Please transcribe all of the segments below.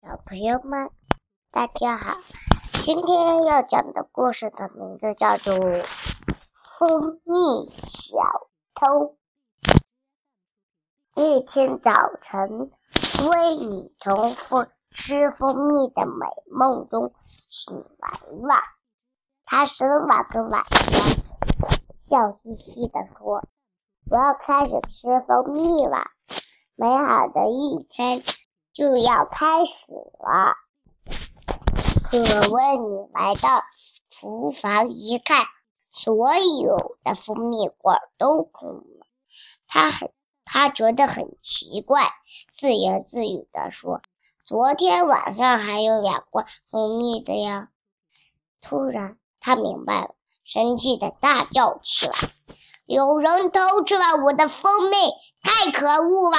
小朋友们，大家好！今天要讲的故事的名字叫做《蜂蜜小偷》。一天早晨，威尼从蜂吃蜂蜜的美梦中醒来了。他伸了个懒腰，笑嘻嘻地说：“我要开始吃蜂蜜了。”美好的一天。就要开始了。可温尼来到厨房一看，所有的蜂蜜罐都空了。他很，他觉得很奇怪，自言自语地说：“昨天晚上还有两罐蜂蜜的呀。”突然，他明白了，生气的大叫起来：“有人偷吃了我的蜂蜜！太可恶了！”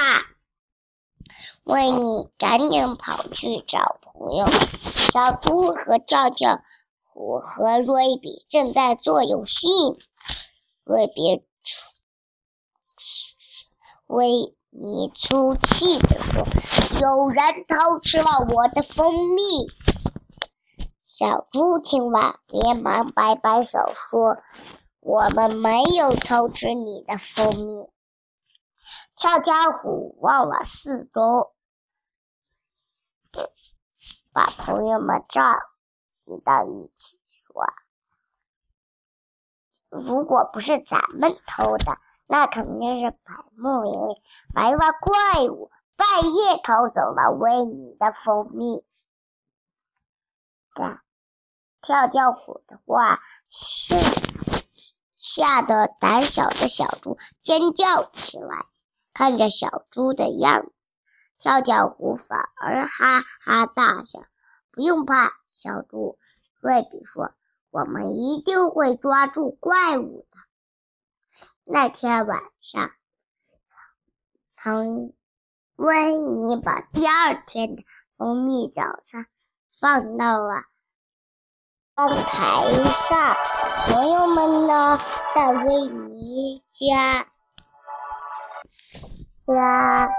维尼赶紧跑去找朋友。小猪和跳跳虎和瑞比正在做游戏。瑞比为你出气的说：“有人偷吃了我的蜂蜜。”小猪听完，连忙摆摆手说：“我们没有偷吃你的蜂蜜。”跳跳虎望了四周。把朋友们召集到一起说：“如果不是咱们偷的，那肯定是百慕因为白发怪物半夜偷走了维尼的蜂蜜。”的跳跳虎的话，吓吓得胆小的小猪尖叫起来，看着小猪的样子。跳跳虎反而哈哈大笑，不用怕，小猪。瑞比说：“我们一定会抓住怪物的。”那天晚上，唐维尼把第二天的蜂蜜早餐放到了窗台上。朋友们呢，在维尼家家。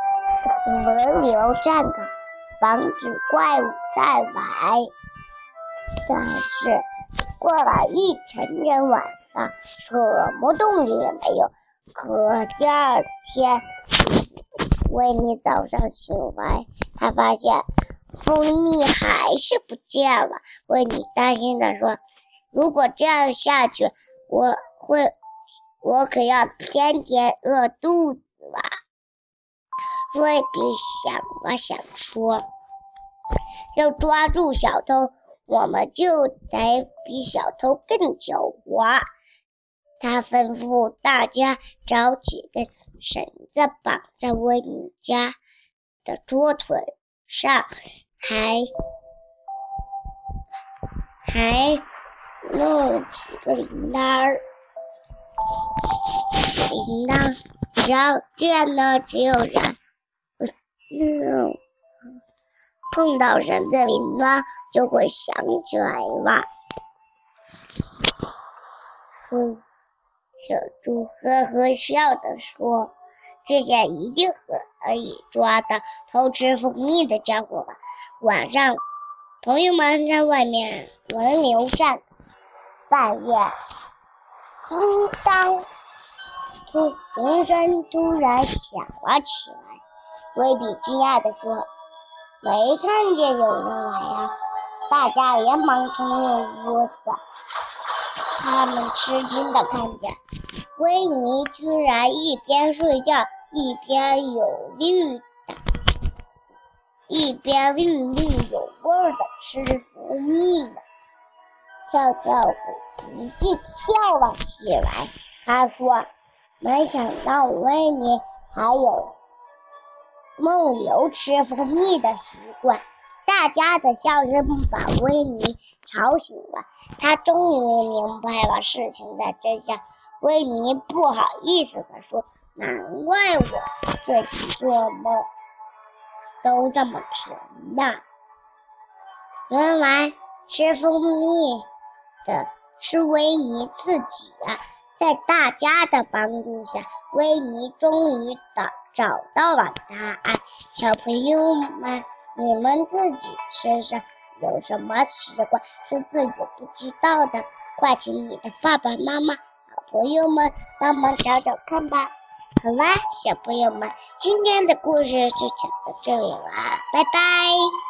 轮流站岗，防止怪物再来。但是过了一整天晚上，什么动静也没有。可第二天，维尼早上醒来，他发现蜂蜜还是不见了。维尼担心的说：“如果这样下去，我会，我可要天天饿肚子了。”瑞比想了想，说：“要抓住小偷，我们就得比小偷更狡猾。”他吩咐大家找几根绳子绑在维尼家的桌腿上，还还弄几个铃铛铃铛，然后这样呢，只有人。嗯，碰到绳子铃铛就会响起来了。呵，小猪呵呵笑着说：“这下一定可以抓到偷吃蜂蜜的家伙吧？”晚上，朋友们在外面轮流站。半夜，叮当，突铃声突然响了起来。威比惊讶地说：“没看见有人来呀！”大家连忙冲进屋子，他们吃惊地看见，维尼居然一边睡觉一边有绿的，一边绿绿有味的吃蜂蜜呢。跳跳虎一起跳了起来，他说：“没想到维尼还有。”梦游吃蜂蜜的习惯，大家的笑声把维尼吵醒了。他终于明白了事情的真相。维尼不好意思地说：“难怪我做起做梦都这么甜呢。原来吃蜂蜜的是维尼自己啊！”在大家的帮助下，维尼终于找找到了答案。小朋友们，你们自己身上有什么习惯是自己不知道的？快请你的爸爸妈妈、好朋友们帮忙找找看吧。好啦，小朋友们，今天的故事就讲到这里啦，拜拜。